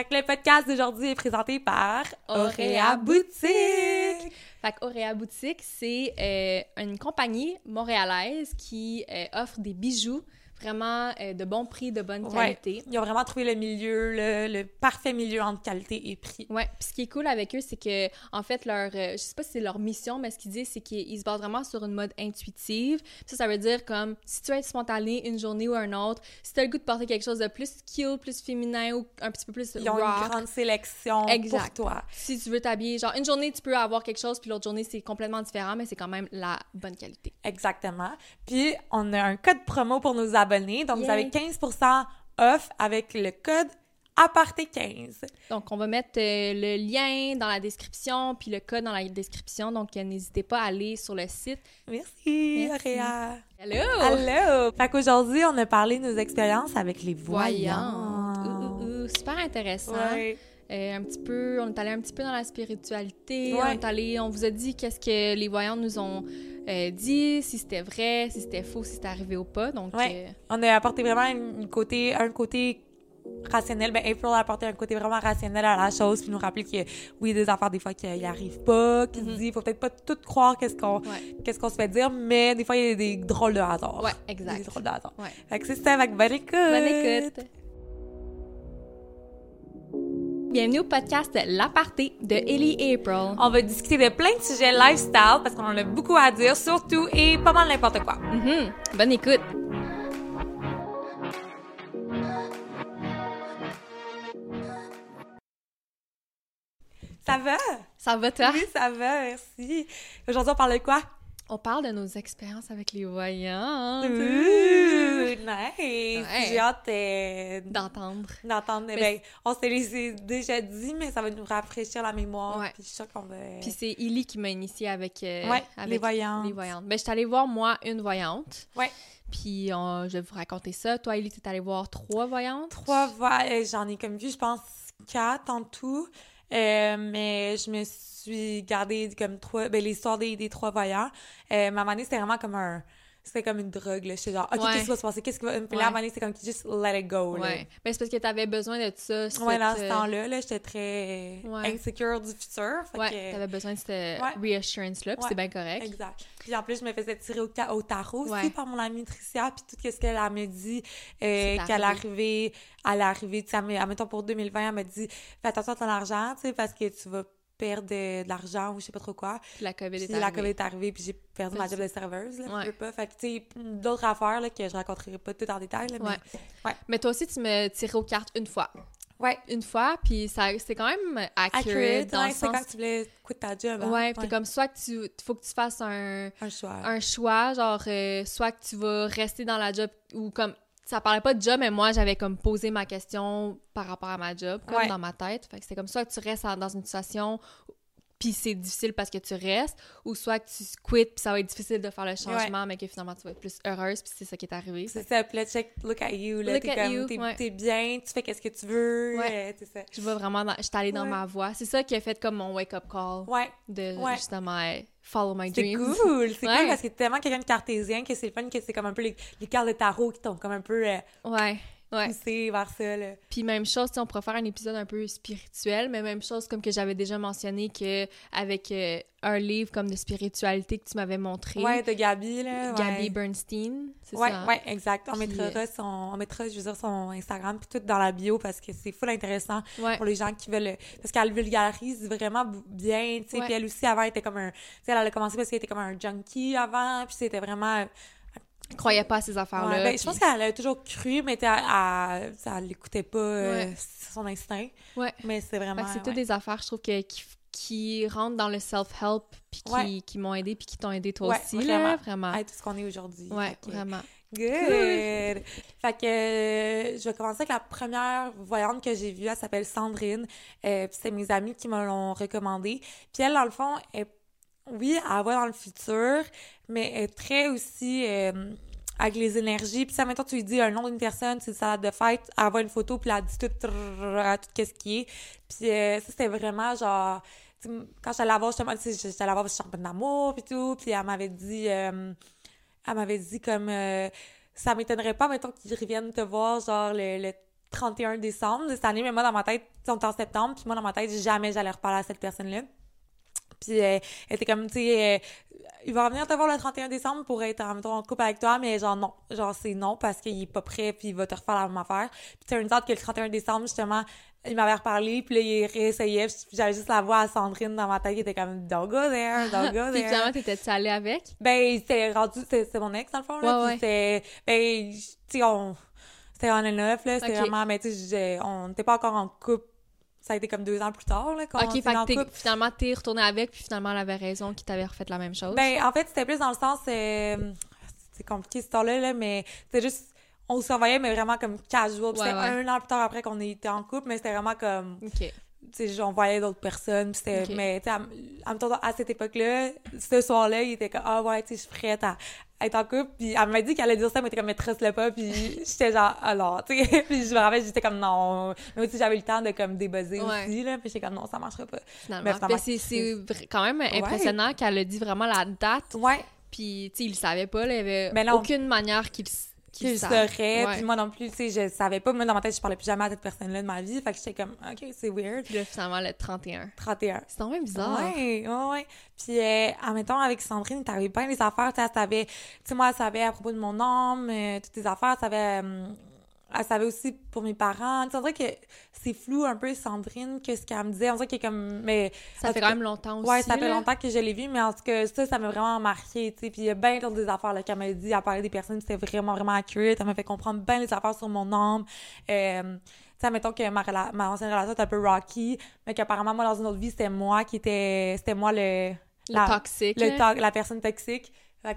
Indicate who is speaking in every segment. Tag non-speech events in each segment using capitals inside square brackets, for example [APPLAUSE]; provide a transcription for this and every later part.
Speaker 1: Fait que le podcast d'aujourd'hui est présenté par Auréa Boutique.
Speaker 2: Fait qu'Auréa Boutique, c'est euh, une compagnie montréalaise qui euh, offre des bijoux vraiment euh, de bon prix, de bonne qualité.
Speaker 1: Ils ont vraiment trouvé le milieu, le, parfait milieu entre qualité et prix.
Speaker 2: Ouais. Puis ce qui est cool avec eux, c'est que en fait leur, euh, je sais pas si c'est leur mission, mais ce qu'ils disent, c'est qu'ils se basent vraiment sur une mode intuitive. Ça, ça veut dire comme si tu veux être spontané une journée ou un autre, si tu as le goût de porter quelque chose de plus cute, plus féminin ou un petit peu plus
Speaker 1: Ils ont une grande sélection pour toi.
Speaker 2: Si tu veux t'habiller, genre une journée tu peux avoir quelque chose, puis l'autre journée c'est complètement différent, mais c'est quand même la bonne qualité.
Speaker 1: Exactement. Puis on a un code promo pour nos abonnés donc, vous avez 15% off avec le code aparté15.
Speaker 2: Donc, on va mettre euh, le lien dans la description, puis le code dans la description. Donc, euh, n'hésitez pas à aller sur le site.
Speaker 1: Merci, Réa.
Speaker 2: Hello!
Speaker 1: Hello! Fait qu'aujourd'hui, on a parlé de nos expériences avec les voyants.
Speaker 2: super intéressant. Euh, un petit peu, on est allé un petit peu dans la spiritualité. On est allé, on vous a dit qu'est-ce que les voyants nous ont euh, dit, si c'était vrai, si c'était faux, si c'était arrivé ou pas. Donc,
Speaker 1: euh, on a apporté vraiment un côté, un côté rationnel. Ben, April a apporté un côté vraiment rationnel à la chose, puis nous rappeler que oui, des affaires des fois qui arrivent pas, qui se mm-hmm. dit, faut peut-être pas tout croire qu'est-ce qu'on qu'est-ce qu'on se fait dire, mais des fois il y a des drôles de hasard.
Speaker 2: Ouais, exact.
Speaker 1: Des drôles de hasard.
Speaker 2: Ouais.
Speaker 1: Fait que c'est ça, avec bonne écoute.
Speaker 2: Bonne écoute. Bienvenue au podcast L'Aparté de Ellie April.
Speaker 1: On va discuter de plein de sujets lifestyle parce qu'on en a beaucoup à dire, surtout et pas mal n'importe quoi.
Speaker 2: Mm Bonne écoute.
Speaker 1: Ça va?
Speaker 2: Ça va, toi?
Speaker 1: Oui, ça va, merci. Aujourd'hui, on parle de quoi?
Speaker 2: On parle de nos expériences avec les voyants.
Speaker 1: Nice! J'ai hâte euh,
Speaker 2: d'entendre.
Speaker 1: D'entendre. Ben, on s'est déjà dit, mais ça va nous rafraîchir la mémoire. Puis je suis sûre qu'on va...
Speaker 2: Puis c'est Illy qui m'a initiée avec, euh,
Speaker 1: les voyantes.
Speaker 2: Les voyantes. Ben, je suis allée voir, moi, une voyante.
Speaker 1: Ouais.
Speaker 2: Puis je vais vous raconter ça. Toi, Illy, tu es allée voir trois voyantes?
Speaker 1: Trois voyantes. Euh, j'en ai comme vu, je pense, quatre en tout. mais je me suis suis gardé comme trois, ben, l'histoire des, des trois voyants. Euh, ma c'était vraiment comme un, c'était comme une drogue, là. J'étais genre, OK, qu'est-ce qui va se passer? Qu'est-ce qui va. Puis là, à un c'était comme, just let it go, là.
Speaker 2: Ouais. Ben, c'est parce que t'avais besoin de ça.
Speaker 1: Ouais, dans ce temps-là, là, j'étais très insecure du futur.
Speaker 2: Fait ouais, que... t'avais besoin de cette reassurance-là, puis c'est bien correct.
Speaker 1: Exact. Puis en plus, je me faisais tirer au, au tarot aussi par mon amie Tricia, puis tout ce qu'elle me dit, euh, qu'elle arrivait, elle est arrivée, tu sais, admettons pour 2020, elle m'a dit, fais attention à ton argent, tu sais, parce que tu vas perdre de, l'argent ou je sais pas trop quoi.
Speaker 2: Puis la COVID
Speaker 1: est arrivée. la COVID est arrivée, puis j'ai perdu ma job de serveuse, là, ouais. pas. Fait que, tu sais, d'autres affaires, là, que je raconterai pas tout en détail, là, mais... Ouais.
Speaker 2: ouais. Mais toi aussi, tu me tirais aux cartes une fois.
Speaker 1: Ouais.
Speaker 2: Une fois, puis ça, c'est quand même accurate, accurate dans le
Speaker 1: sens... c'est quand tu voulais quitter ta job. Hein?
Speaker 2: Ouais, puis comme soit que tu... faut que tu fasses un...
Speaker 1: Un choix.
Speaker 2: Un choix, genre, euh, soit que tu vas rester dans la job ou comme ça parlait pas de job, mais moi, j'avais comme posé ma question par rapport à ma job, comme dans ma tête. Fait que c'est comme ça que tu restes dans une situation puis c'est difficile parce que tu restes, ou soit que tu quittes, puis ça va être difficile de faire le changement, mais que finalement tu vas être plus heureuse, puis c'est ça qui est arrivé.
Speaker 1: C'est ça, puis là, check, look at you, là, t'es comme, t'es bien, tu fais qu'est-ce que tu veux, ouais. c'est ça.
Speaker 2: Je vais vraiment, je suis allée dans ma voie. C'est ça qui a fait comme mon wake-up call.
Speaker 1: Ouais.
Speaker 2: De justement follow my dreams.
Speaker 1: C'est cool, c'est [LAUGHS] cool parce que t'es tellement quelqu'un de cartésien que c'est le fun que c'est comme un peu les, les cartes de tarot qui tombent comme un peu. Euh,
Speaker 2: ouais ouais.
Speaker 1: pousser vers ça. Là.
Speaker 2: Puis même chose, on pourrait faire un épisode un peu spirituel, mais même chose comme que j'avais déjà mentionné que avec euh, un livre comme de spiritualité que tu m'avais montré.
Speaker 1: Ouais, de Gabi, là.
Speaker 2: Gabi Bernstein, c'est
Speaker 1: ouais,
Speaker 2: ça?
Speaker 1: Ouais, exact. On mettra, euh, son, on mettra, je veux dire, son Instagram puis tout dans la bio parce que c'est full intéressant pour les gens qui veulent... Parce qu'elle vulgarise vraiment bien, tu sais. Puis elle aussi, avant, elle était comme un... Tu sais, elle a commencé parce qu'elle était comme un junkie avant, puis c'était vraiment
Speaker 2: croyait pas à ces affaires-là.
Speaker 1: ben, Je pense qu'elle a toujours cru, mais elle, elle, l'écoutait pas euh, son instinct.
Speaker 2: Ouais.
Speaker 1: Mais c'est vraiment.
Speaker 2: C'est toutes des affaires, je trouve, que, qui, rentrent dans le self-help, puis qui, qui m'ont aidé, puis qui t'ont aidé toi aussi. Vraiment. Là, vraiment.
Speaker 1: tout ce qu'on est aujourd'hui.
Speaker 2: Ouais, vraiment.
Speaker 1: Good! Fait que euh, je vais commencer avec la première voyante que j'ai vue. Elle s'appelle Sandrine. Euh, c'est mes amis qui me l'ont recommandée. Puis elle, dans le fond, est oui, elle va dans le futur, mais elle est très aussi euh, avec les énergies. Puis ça, maintenant, tu lui dis un nom d'une personne, c'est une salade de fête, elle voit une photo, puis elle dit tout, tout, qu'est-ce qui est. Puis euh, ça, c'était vraiment genre... Quand j'allais la voir, justement, j'allais la voir championne d'amour, puis tout, puis elle m'avait dit... Euh, elle m'avait dit comme... ça m'étonnerait pas, mettons, qu'ils reviennent te voir, genre, le 31 décembre de cette année, mais moi, dans ma tête, on était en septembre, puis moi, dans ma tête, jamais j'allais reparler à cette personne-là. Puis euh, elle était comme, tu sais, euh, il va revenir te voir le 31 décembre pour être en, en couple avec toi, mais genre non, genre c'est non parce qu'il est pas prêt puis il va te refaire la même affaire. Puis tu une sorte que le 31 décembre, justement, il m'avait reparlé, puis là, il réessayait, puis j'avais juste la voix à Sandrine dans ma tête qui était comme « Don't go there, don't go [LAUGHS] there ».
Speaker 2: puis finalement, t'étais-tu allée avec?
Speaker 1: Ben, c'était rendu, c'était mon ex, dans le fond, là,
Speaker 2: ouais,
Speaker 1: puis c'était, ben, tu sais, on, c'était en neuf là, c'était vraiment, mais tu sais, on n'était pas encore en couple ça a été comme deux ans plus tard, là, quand
Speaker 2: Ok, fait que finalement, t'es retournée avec, puis finalement, elle avait raison qu'il t'avait refait la même chose.
Speaker 1: Ben, en fait, c'était plus dans le sens... Euh, c'est compliqué, cette histoire-là, là, mais c'était juste... On se revoyait, mais vraiment comme casual. c'était un an plus tard après qu'on était en couple, mais c'était vraiment comme...
Speaker 2: OK
Speaker 1: on voyait d'autres personnes, c'était, mais, tu sais, à, à, cette époque-là, ce soir-là, il était comme, ah ouais, tu sais, je suis prête à, être en couple, puis elle m'a dit qu'elle allait dire ça, mais était comme, mais tresse-le pas, puis [LAUGHS] j'étais genre, alors, tu sais, [LAUGHS] puis je me rappelle, j'étais comme, non, mais aussi, j'avais le temps de, comme, débuzzer aussi, là, puis j'étais comme, non, ça marchera pas.
Speaker 2: Finalement, mais c'est quand même impressionnant qu'elle a dit vraiment la date.
Speaker 1: Ouais.
Speaker 2: Puis, tu sais, il le savait pas, là, il avait aucune manière qu'il
Speaker 1: qu'il serait. Puis moi non plus, tu sais, je savais pas. Moi, dans ma tête, je parlais plus jamais à cette personne-là de ma vie. Fait que j'étais comme, OK, c'est weird.
Speaker 2: Puis là, finalement, le 31.
Speaker 1: 31.
Speaker 2: C'est quand même bizarre.
Speaker 1: Ouais, ouais, ouais. Puis, euh, temps, avec Sandrine, t'avais bien les affaires. Tu sais, moi, elle savait à propos de mon âme, euh, toutes les affaires. Elle savait, euh, elle savait aussi pour mes parents. Tu sais, on dirait que c'est flou un peu, Sandrine, que ce qu'elle me disait. On dirait qu'il comme. Mais,
Speaker 2: ça fait quand même longtemps aussi.
Speaker 1: Ouais, ça fait longtemps que je l'ai vu, mais en tout cas, ça, ça m'a vraiment marqué, tu sais. Puis il y a bien d'autres des affaires qu'elle m'a dit à parler des personnes, c'était vraiment, vraiment accurate. Elle m'a fait comprendre bien les affaires sur mon âme. Euh, tu sais, mettons que ma, ma ancienne relation était un peu rocky, mais qu'apparemment, moi, dans une autre vie, c'était moi qui était. C'était moi le.
Speaker 2: Le toxique.
Speaker 1: Le la personne toxique.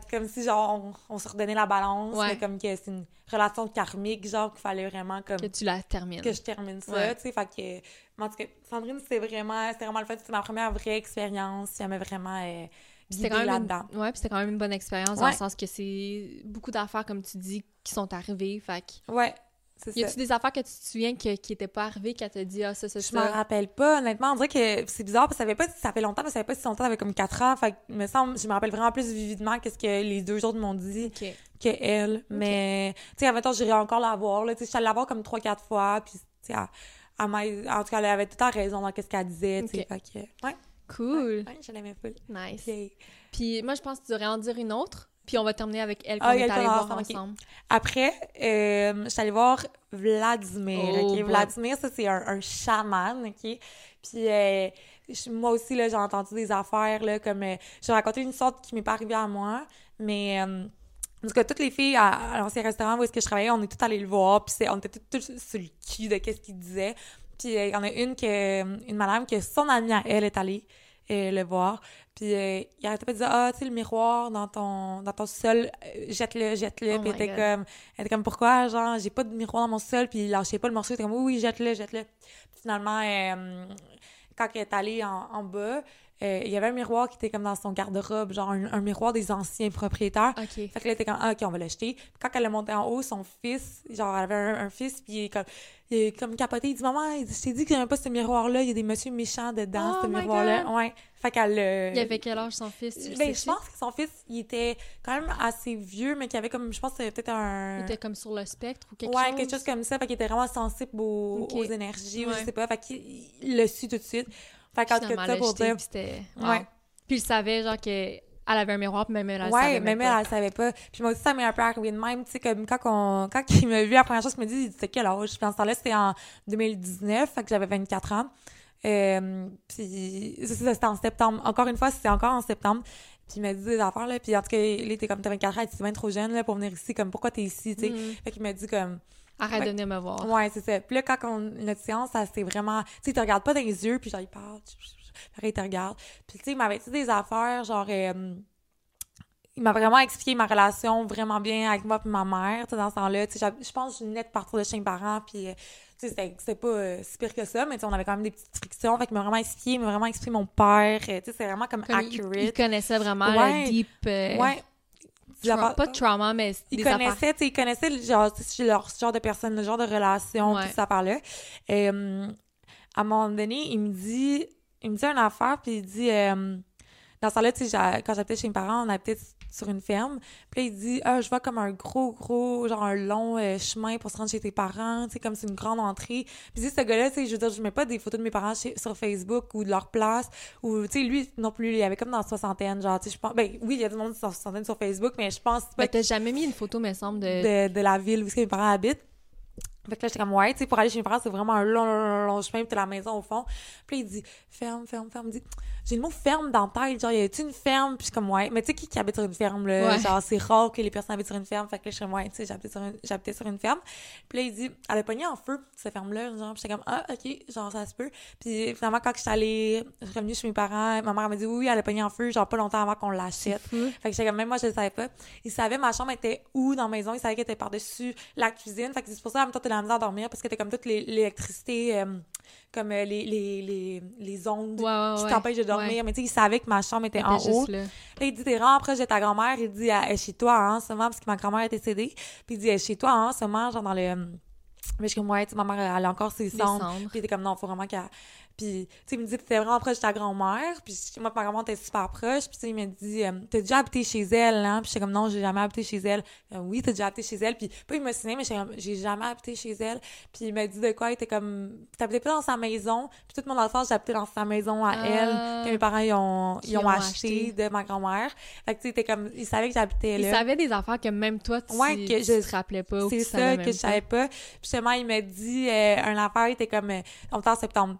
Speaker 1: Comme si, genre, on, se redonnait la balance, mais comme que c'est une relation karmique, genre, qu'il fallait vraiment comme...
Speaker 2: Que tu la termines.
Speaker 1: Que je termine ça, tu sais, fait que... En tout cas, Sandrine, c'était vraiment, vraiment le fait, c'était ma première vraie expérience, m'a vraiment... Euh, c'était quand même là-dedans.
Speaker 2: Ouais, puis c'était quand même une bonne expérience dans le sens que c'est beaucoup d'affaires, comme tu dis, qui sont arrivées, fait que...
Speaker 1: Ouais,
Speaker 2: y a-tu des affaires que tu te souviens qui n'étaient pas arrivées, qu'elle t'a dit, ah, ça, ça,
Speaker 1: ça? Je m'en rappelle pas, honnêtement. On dirait que c'est bizarre, parce que ça fait pas, ça fait longtemps, mais ça fait pas si longtemps, ça fait comme 4 ans. Fait me semble, je me rappelle vraiment plus vividement qu'est-ce que les deux autres m'ont dit que elle. Mais, tu sais, en même temps, j'irais encore la voir, là. Tu sais, je suis allée la voir comme 3-4 fois, puis, tu sais, en tout cas, elle avait tout le temps raison dans ce qu'elle disait, tu sais. Fait que, ouais.
Speaker 2: Cool.
Speaker 1: Ouais, je l'aimais full.
Speaker 2: Nice. Puis, moi, je pense que tu devrais en dire une autre. Puis on va terminer avec elle qu'on ah, est allé voir ensemble.
Speaker 1: Après, euh, je suis allée voir Vladimir. Oh, Vladimir, ça, c'est un, un, chaman, OK? Puis euh, moi aussi, là, j'ai entendu des affaires, là, comme... Euh, j'ai raconté une sorte qui m'est pas arrivée à moi, mais... Euh, en tout cas, toutes les filles à, l'ancien restaurant où est-ce que je travaillais, on est toutes allées le voir, puis on était toutes, sur le cul de qu'est-ce qu'il disait. Puis il y en a une, que, une madame que son amie à elle est allée le voir. Puis euh, il arrêtait pas de dire ah tu sais le miroir dans ton dans ton sol euh, jette-le jette-le. Oh puis elle était comme elle était comme pourquoi genre j'ai pas de miroir dans mon sol? Puis il lâchait pas le morceau. Il était comme oui, oui jette-le jette-le. Finalement euh, quand elle est allée en, en bas il y avait un miroir qui était comme dans son garde-robe, genre un, miroir des anciens propriétaires.
Speaker 2: Fait
Speaker 1: qu'elle était comme, ah, OK, on va l'acheter. Quand elle est montée en haut, son fils, genre, elle avait un, fils, puis il est comme, il est comme capoté. Il dit, maman, je t'ai dit qu'il n'y avait pas ce miroir-là. Il y a des messieurs méchants dedans,
Speaker 2: oh
Speaker 1: ce miroir-là. Ouais. Fait qu'elle. Euh...
Speaker 2: Il avait quel âge son fils?
Speaker 1: Ben, je pense que son fils, il était quand même assez vieux, mais qu'il avait comme, je pense que c'était peut-être un.
Speaker 2: Il était comme sur le spectre ou quelque
Speaker 1: chose?
Speaker 2: Ouais,
Speaker 1: quelque chose comme ça. Fait qu'il était vraiment sensible aux, aux énergies, ou je sais pas. Fait qu'il le su tout de suite. Fait qu'en tout cas, ça pour dire.
Speaker 2: Ouais. Puis il savait, genre, que elle avait un miroir, puis même elle, elle
Speaker 1: ouais,
Speaker 2: savait
Speaker 1: même elle, elle savait pas. Puis moi aussi, ça m'est un peu arrivé de même, tu sais, comme quand, on, quand il m'a vu, la première chose qu'il m'a dit, il dit, c'était quel âge? Puis en ce temps-là, c'était en 2019, fait que j'avais 24 ans. Euh, puis ça, c'était en septembre. Encore une fois, c'était encore en septembre. Puis il m'a dit des affaires, là. Puis en tout cas, il était comme, t'as 24 ans, tu es bien trop jeune, là, pour venir ici. Comme, pourquoi t'es ici, tu sais? Mm. Fait qu'il m'a dit comme...
Speaker 2: Arrête de venir me voir.
Speaker 1: Ouais, c'est ça. Puis là, quand on, notre séance, ça c'est vraiment... Tu sais, il te regarde pas dans les yeux, puis genre, il parle... Puis il te regarde. Puis tu sais, il m'avait dit des affaires, genre... Euh, il m'a vraiment expliqué ma relation vraiment bien avec moi et ma mère, tu dans ce temps-là. Tu sais, je pense que je venais de partir de chez mes parents, puis euh, tu sais, c'était pas euh, si pire que ça, mais tu sais, on avait quand même des petites frictions. Fait qu'il m'a vraiment expliqué, il m'a vraiment expliqué mon père. Tu sais, c'est vraiment comme, accurate.
Speaker 2: Il, connaissait vraiment le deep...
Speaker 1: ouais.
Speaker 2: pas de trauma, mais
Speaker 1: il connaissait, tu sais, il connaissait genre, leur genre de personne, le genre de relation, tout ça par là. Et, à un moment donné, il me dit il me dit une affaire, puis il dit... Euh, dans ce temps-là, tu sais, quand j'habitais chez mes parents, on habitait sur une ferme. Puis là, il dit, ah, je vois comme un gros, gros, genre un long euh, chemin pour se rendre chez tes parents, tu sais, comme c'est une grande entrée. Puis ce gars-là, tu sais, je veux dire, je mets pas des photos de mes parents sur Facebook ou de leur place, ou, tu sais, lui non plus, il avait comme dans la soixantaine, genre, tu sais, je pense, ben oui, il y a du monde dans la soixantaine sur Facebook, mais je pense
Speaker 2: pas. Mais t'as jamais mis une photo, me semble,
Speaker 1: de... de... la ville où mes parents habitent. Fait que là, j'étais comme, ouais, tu sais, pour aller chez mes parents, c'est vraiment un long, long, long, chemin, puis la maison au fond. Puis là, il dit, ferme, ferme, ferme. Il dit, j'ai le mot ferme dans la tête. Genre, y a-tu une ferme? Puis je suis comme, ouais. Mais tu sais, qui, qui habite sur une ferme, là? Genre, c'est rare que les personnes habitent sur une ferme. Fait que là, je suis comme, ouais, tu sais, j'habitais sur, une, sur une ferme. Puis là, il dit, elle a pogné en feu, cette ferme-là. Genre, j'étais comme, ah, ok, genre, ça se peut. Puis finalement, quand j'étais allée, je suis revenue chez mes parents, ma mère m'a dit, oui, elle a pogné en feu, genre, pas longtemps avant qu'on l'achète. Fait que j'étais comme, même moi, je le savais pas. Il savait ma chambre était où dans la maison. Il savait qu'elle était par-dessus la cuisine. Fait que c'est pour ça, en même temps, la misère à dormir parce que t'es comme toute l'électricité, euh, comme euh, les, les, les, les ondes qui t'empêchent de dormir. Mais tu sais, il savait que ma chambre était en haut. Là. il dit, t'es vraiment proche de ta grand-mère. Il dit, elle est chez toi hein, ce moment, parce que ma grand-mère était décédée. Puis il dit, elle est chez toi hein, ce moment, genre dans le... Mais je suis comme, ouais, tu sais, ma mère, elle a encore ses cendres. Puis il était comme, non, faut vraiment qu'elle puis, tu sais, il me dit, t'étais vraiment proche de ta grand-mère. Puis, moi, ma grand-mère était super proche. Puis, tu sais, il m'a dit, euh, t'as déjà habité chez elle, hein? Puis, j'étais comme, non, j'ai jamais habité chez elle. Euh, oui, t'as déjà habité chez elle. Puis, pas il m'a signé, mais j'ai jamais habité chez elle. Puis, il m'a dit de quoi? Il était comme, t'habitais pas dans sa maison. Puis, toute mon enfance, j'habitais dans sa maison à elle. Que mes parents, ils ont, ils ont, acheté, de ma grand-mère. Fait que, tu sais, comme, il savait que j'habitais là.
Speaker 2: Il savait des affaires que même toi, tu, ouais, que je, te rappelais pas.
Speaker 1: C'est ça, que je savais pas. Puis, justement, il m'a dit, euh, un affaire, il était comme, on était en septembre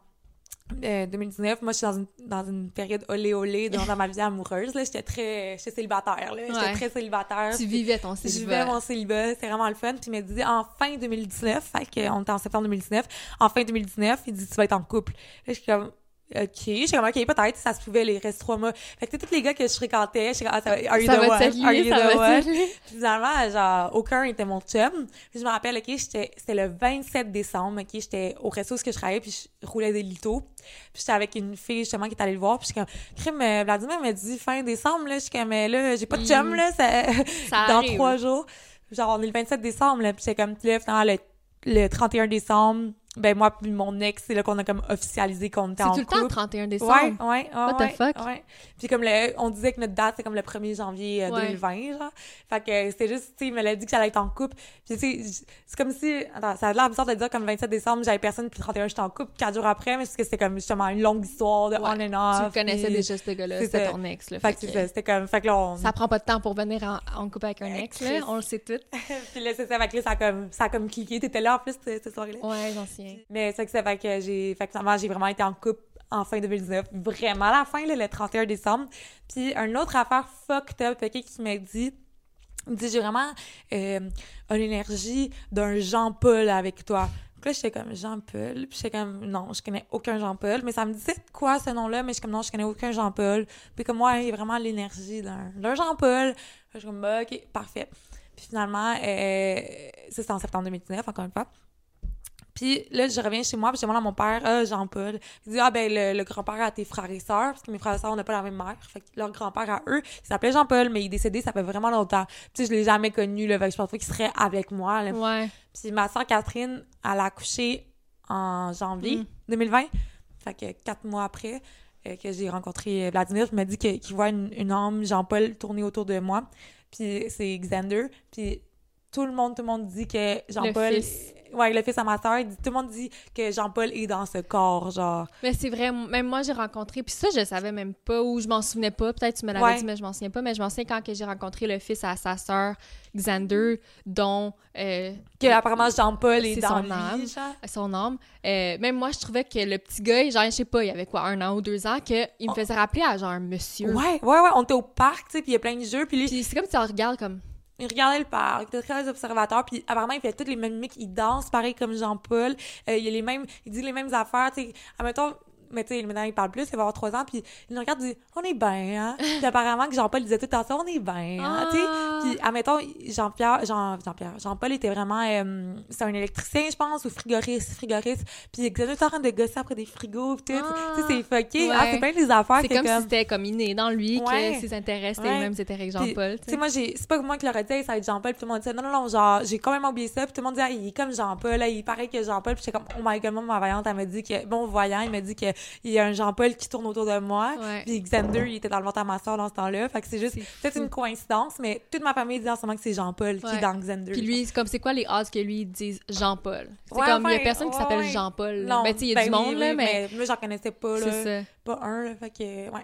Speaker 1: 2019, euh, moi, je suis dans une, dans une période olé-olé dans, dans ma vie amoureuse. Là, j'étais très... J'étais célibataire, là. J'étais très célibataire.
Speaker 2: Tu vivais ton célibat.
Speaker 1: Je vivais mon célibat. C'est vraiment le fun. Puis il m'a dit, en fin 2019, fait qu'on était en septembre 2019, en fin 2019, il dit, tu vas être en couple. Là, je suis comme, OK, je suis comme, OK, peut-être, ça se pouvait, les reste trois mois. Fait que tous les gars que je fréquentais, je suis comme, ah, ça, are you
Speaker 2: ça
Speaker 1: the
Speaker 2: one? Are you the one? [LAUGHS]
Speaker 1: Finalement, genre, aucun était mon chum. Puis je me rappelle, OK, c'était le 27 décembre, OK, j'étais au resto où je travaillais, puis je roulais des litos. Puis j'étais avec une fille, justement, qui est allée le voir, puis je suis comme, crime, euh, Vladimir m'a dit fin décembre, là, je suis comme, là, j'ai pas de chum, là, ça, [LAUGHS] ça dans trois jours. Genre, on est le 27 décembre, là, puis j'étais comme, là, finalement, le, le 31 décembre, ben moi puis mon ex c'est là qu'on a comme officialisé qu'on était en couple.
Speaker 2: C'est tout le temps le 31 décembre.
Speaker 1: Ouais, ouais,
Speaker 2: What the fuck?
Speaker 1: Ouais. Puis comme le, on disait que notre date c'est comme le 1er janvier 2020 euh, genre. Fait que c'était juste tu sais il me l'a dit que j'allais être en couple. Puis tu sais c'est comme si attends, ça a l'air bizarre de dire comme 27 décembre j'avais personne puis le 31 j'étais en couple quatre jours après mais parce que c'était comme justement une longue histoire de on and off.
Speaker 2: Tu connaissais déjà ce gars-là, c'était ton ex là.
Speaker 1: Fait, que, c'était comme fait que là on...
Speaker 2: Ça prend pas de temps pour venir en, couple avec un ex là, on le sait tout. [LAUGHS]
Speaker 1: puis là c'est ça fait que là ça a comme ça a comme cliqué, t'étais là en plus cette soirée là.
Speaker 2: Ouais, j'en
Speaker 1: Mais c'est que fait que j'ai, fait que j'ai vraiment été en couple en fin 2019. Vraiment à la fin, le 31 décembre. Puis, une autre affaire fucked up, OK, qui m'a dit, dit, j'ai vraiment euh, une énergie d'un Jean-Paul avec toi. Puis là, j'étais comme Jean-Paul? Puis j'étais comme, non, je connais aucun Jean-Paul. Mais ça me disait quoi ce nom-là? Mais je suis comme, non, je connais aucun Jean-Paul. Puis comme moi, il y a vraiment l'énergie d'un Jean-Paul. Je suis comme, bah, OK, parfait. Puis finalement, euh, en septembre 2019, encore une fois. Puis là, je reviens chez moi, puis je demande à mon père, ah, Jean-Paul. Il dit, ah, ben, le, grand-père a tes frères et sœurs, parce que mes frères et sœurs, on n'a pas la même mère. Fait que leur grand-père à eux, il s'appelait Jean-Paul, mais il est décédé, ça fait vraiment longtemps. Puis, je l'ai jamais connu, là. Fait que je pense pas qu'il serait avec moi, là.
Speaker 2: Ouais.
Speaker 1: Puis, ma sœur Catherine, elle a accouché en janvier 2020. Mm. Fait que quatre mois après euh, que j'ai rencontré Vladimir, il m'a dit qu'il voit une, une âme Jean-Paul tourner autour de moi. Puis, c'est Xander. Puis, tout le monde, tout le monde dit que Jean-Paul ouais, le fils à ma soeur, tout le monde dit que Jean-Paul est dans ce corps, genre.
Speaker 2: Mais c'est vrai, même moi, j'ai rencontré, puis ça, je savais même pas, ou je m'en souvenais pas, peut-être tu me l'avais dit, mais je m'en souviens pas, mais je m'en souviens quand j'ai rencontré le fils à sa sœur, Xander, dont... Euh,
Speaker 1: que apparemment Jean-Paul est, dans
Speaker 2: son âme, son âme. Euh, même moi, je trouvais que le petit gars, genre, je sais pas, il avait quoi, un an ou deux ans, qu'il me oh. faisait rappeler à genre un monsieur.
Speaker 1: Ouais, ouais, ouais, on était au parc, tu sais, puis il y a plein de jeux, puis
Speaker 2: Puis c'est comme si tu regardes comme
Speaker 1: il regardait le parc, il était très observateur, puis apparemment, il fait toutes les mêmes mimiques, il danse pareil comme Jean-Paul, euh, il a les mêmes, il dit les mêmes affaires, tu sais, admettons, mais tu sais, maintenant, il parle plus, il va avoir trois ans, puis il nous regarde et dit « On est bien, hein? [LAUGHS] » Puis apparemment que Jean-Paul disait tout le temps ça « On est bien, hein? Tu sais? Ah. Puis, admettons, Jean-Pierre, Jean, Jean-Pierre, Jean-Paul était vraiment, euh, c'est un électricien, je pense, ou frigoriste, frigoriste, puis il était tout en train de gosser après des frigos, pis tout. Tu sais, c'est fucké. Ah, c'est plein des affaires
Speaker 2: C'est comme, si c'était comme inné dans lui, que ses intérêts, c'était les mêmes intérêts que Jean-Paul.
Speaker 1: Tu sais, moi, j'ai, c'est pas moi qui l'aurais dit, ça va être Jean-Paul, puis tout le monde disait « Non, non, non, genre, j'ai quand même oublié ça, puis tout le monde disait ah, il est comme Jean-Paul, là, il paraît que Jean-Paul, puis j'étais comme « Oh my god, moi, ma voyante, elle m'a dit que, bon voyant, il m'a dit que il y a un Jean-Paul qui tourne autour de moi.
Speaker 2: Ouais.
Speaker 1: Puis Xander, il était dans le ventre à ma soeur dans ce temps-là. Fait que c'est juste
Speaker 2: C'est
Speaker 1: peut-être une coïncidence, mais toute ma famille dit en ce moment que c'est Jean-Paul qui est dans Xander.
Speaker 2: Puis lui, c'est comme c'est quoi les odds que lui dise Jean-Paul? C'est
Speaker 1: Ouais,
Speaker 2: comme il y a personne qui s'appelle. Jean-Paul.
Speaker 1: Non,
Speaker 2: Ben tu il y a
Speaker 1: ben
Speaker 2: du
Speaker 1: oui,
Speaker 2: monde
Speaker 1: oui,
Speaker 2: là, mais,
Speaker 1: moi j'en connaissais pas là,
Speaker 2: c'est ça.
Speaker 1: pas un là, fait que ouais.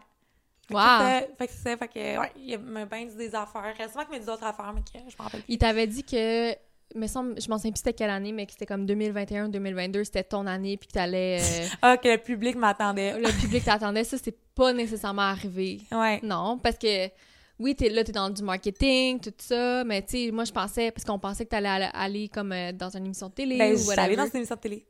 Speaker 2: Wow.
Speaker 1: c'est Fait que c'est ça, fait que ouais, il m'a bien dit des affaires. Récemment qu'il m'a dit d'autres affaires, mais que je m'en rappelle plus.
Speaker 2: Il t'avait dit que me semble, je m'en souviens plus c'était quelle année, mais que c'était comme 2021-2022, c'était ton année, puis que t'allais. euh,
Speaker 1: Ah, que le public m'attendait.
Speaker 2: le public t'attendait. Ça, c'est pas nécessairement arrivé.
Speaker 1: Ouais.
Speaker 2: Non, parce que oui, t'es là, t'es dans du marketing, tout ça, mais tu sais, moi, je pensais, parce qu'on pensait que t'allais aller, aller comme euh, dans une émission de télé
Speaker 1: Ben,
Speaker 2: ou
Speaker 1: allée dans une émission de télé.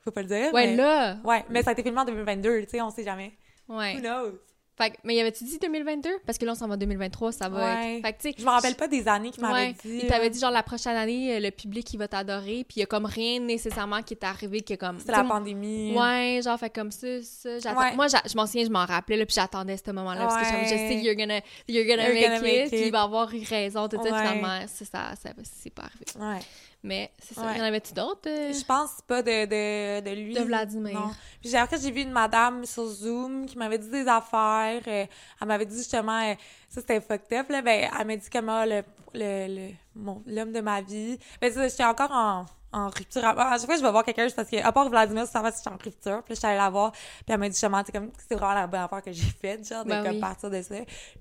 Speaker 1: Faut pas le dire.
Speaker 2: Ouais,
Speaker 1: mais...
Speaker 2: là!
Speaker 1: Ouais, mais ça a été filmé en 2022, tu sais, on sait jamais. Who
Speaker 2: Ouais.
Speaker 1: knows?
Speaker 2: Fait que- mais y avait-tu dit 2022? Parce que là, on s'en va en 2023, ça va
Speaker 1: Ouais.
Speaker 2: être... Fait que,
Speaker 1: Je me rappelle pas des années qu'il m'avait
Speaker 2: Ouais,
Speaker 1: dit.
Speaker 2: il t'avait dit genre la prochaine année, euh, le public il va t'adorer, puis il y a comme rien nécessairement qui est arrivé que comme.
Speaker 1: C'était la pandémie.
Speaker 2: Ouais, genre fait comme ça, ça. j'attends-
Speaker 1: Ouais.
Speaker 2: Moi, je m'en souviens, je m'en rappelais là, puis j'attendais ce moment-là parce que je, sais you're gonna, you're gonna
Speaker 1: You're
Speaker 2: make,
Speaker 1: gonna
Speaker 2: it,
Speaker 1: make
Speaker 2: puis
Speaker 1: it.
Speaker 2: il va avoir eu raison, tout ça. Finalement, ça, ça, ça- c'est pas arrivé.
Speaker 1: Ouais.
Speaker 2: Mais c'est ça.
Speaker 1: Ouais.
Speaker 2: Y en avait-tu d'autres euh,
Speaker 1: Je pense pas de, de, de lui.
Speaker 2: de Vladimir?
Speaker 1: Non. Puis après, j'ai vu une madame sur Zoom qui m'avait dit des affaires. euh, elle m'avait dit justement, euh, ça c'était fucked up, là. Ben, elle m'a dit comment le, le, le, mon- l'homme de ma vie. Ben, j'étais encore en, en rupture. À, chaque fois que je vais voir quelqu'un, c'est parce que, à part Vladimir, ça va si j'étais en rupture. Puis là, j'étais allée la voir. Puis elle m'a dit justement, c'est comme, c'est vraiment la bonne affaire que j'ai faite, genre, de
Speaker 2: Ben
Speaker 1: comme
Speaker 2: oui.
Speaker 1: partir de ça.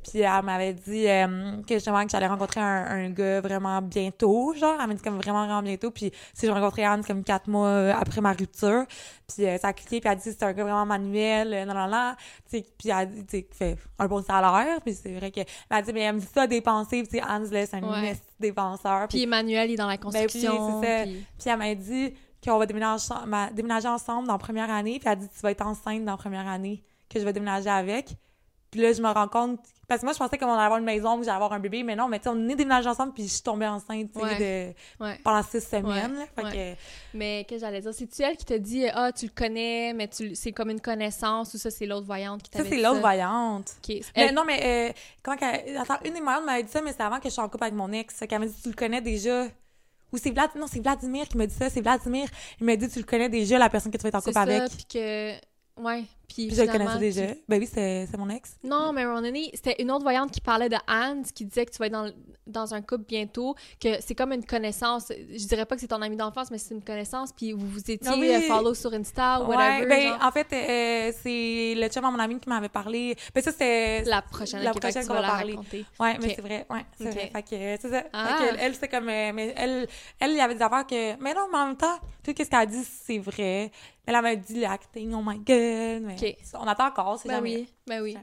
Speaker 1: Puis elle m'avait dit euh, que justement, que j'allais rencontrer un, un gars vraiment bientôt, genre. Elle m'a dit comme vraiment, vraiment bientôt. Puis si j'ai rencontré Anne comme quatre mois après ma rupture. Puis euh, ça a cliqué, puis elle a dit c'est un gars vraiment manuel, euh, non, non, non. Puis elle a dit, qu'il fait un bon salaire. Puis c'est vrai que. Elle a dit, mais elle me dit ça dépenser. Puis Anne, là, c'est un
Speaker 2: Ouais.
Speaker 1: dépenseur.
Speaker 2: Puis Emmanuel il est dans la
Speaker 1: Ben
Speaker 2: construction.
Speaker 1: c'est ça.
Speaker 2: puis-
Speaker 1: Puis elle m'a dit qu'on va déménager ensemble dans la première année. Puis elle a dit, tu vas être enceinte dans la première année que je vais déménager avec. Puis là, je me rends compte... Parce que moi, je pensais qu'on allait avoir une maison, que j'allais avoir un bébé. Mais non, mais tu sais, on est déménagé ensemble, puis je suis tombée enceinte, tu sais,
Speaker 2: Ouais.
Speaker 1: de...
Speaker 2: Ouais.
Speaker 1: pendant six semaines. là. Fait
Speaker 2: ouais.
Speaker 1: que...
Speaker 2: Mais que j'allais dire? C'est-tu elle qui te dit, ah, tu le connais, mais tu, c'est comme une connaissance, ou ça, c'est l'autre voyante qui
Speaker 1: Ça,
Speaker 2: t'avait
Speaker 1: c'est
Speaker 2: dit
Speaker 1: l'autre
Speaker 2: ça?
Speaker 1: voyante. Mais
Speaker 2: Elle-
Speaker 1: non, mais... Euh, comment qu'elle... Attends, une des voyantes m'avait dit ça, mais c'était avant que je sois en couple avec mon ex. Qu'elle m'a dit, tu le connais déjà... Ou c'est Vlad... Non, c'est Vladimir qui m'a dit ça. C'est Vladimir. Il m'a dit, tu le connais déjà, la personne que tu vas être en
Speaker 2: c'est
Speaker 1: couple
Speaker 2: ça,
Speaker 1: avec.
Speaker 2: puis que... Ouais, puis
Speaker 1: je le connaissais déjà. Ben oui, c'est mon ex.
Speaker 2: Non, mais à un moment donné, c'était une autre voyante qui parlait de Anne, qui disait que tu vas être dans, dans un couple bientôt, que c'est comme une connaissance. Je dirais pas que c'est ton ami d'enfance, mais c'est une connaissance, puis vous vous étiez
Speaker 1: Ah oui.
Speaker 2: euh, follow sur Insta ou
Speaker 1: Ouais,
Speaker 2: whatever.
Speaker 1: ben
Speaker 2: genre.
Speaker 1: en fait, euh, c'est le chum à mon ami qui m'avait parlé. Ben ça, c'est...
Speaker 2: la prochaine,
Speaker 1: la prochaine qu'on va parler.
Speaker 2: raconter.
Speaker 1: Ouais, mais c'est vrai, ouais, c'est vrai. Fait que c'est ça.
Speaker 2: Ah.
Speaker 1: Fait que elle, elle c'est comme... euh, mais elle, elle, il y avait des affaires que... Mais non, mais en même temps, tout ce qu'elle a dit, c'est vrai. Elle m'a dit l'acting, oh my god. Mais
Speaker 2: Ok.
Speaker 1: on attend encore, c'est
Speaker 2: Ben
Speaker 1: jamais...
Speaker 2: oui, ben oui.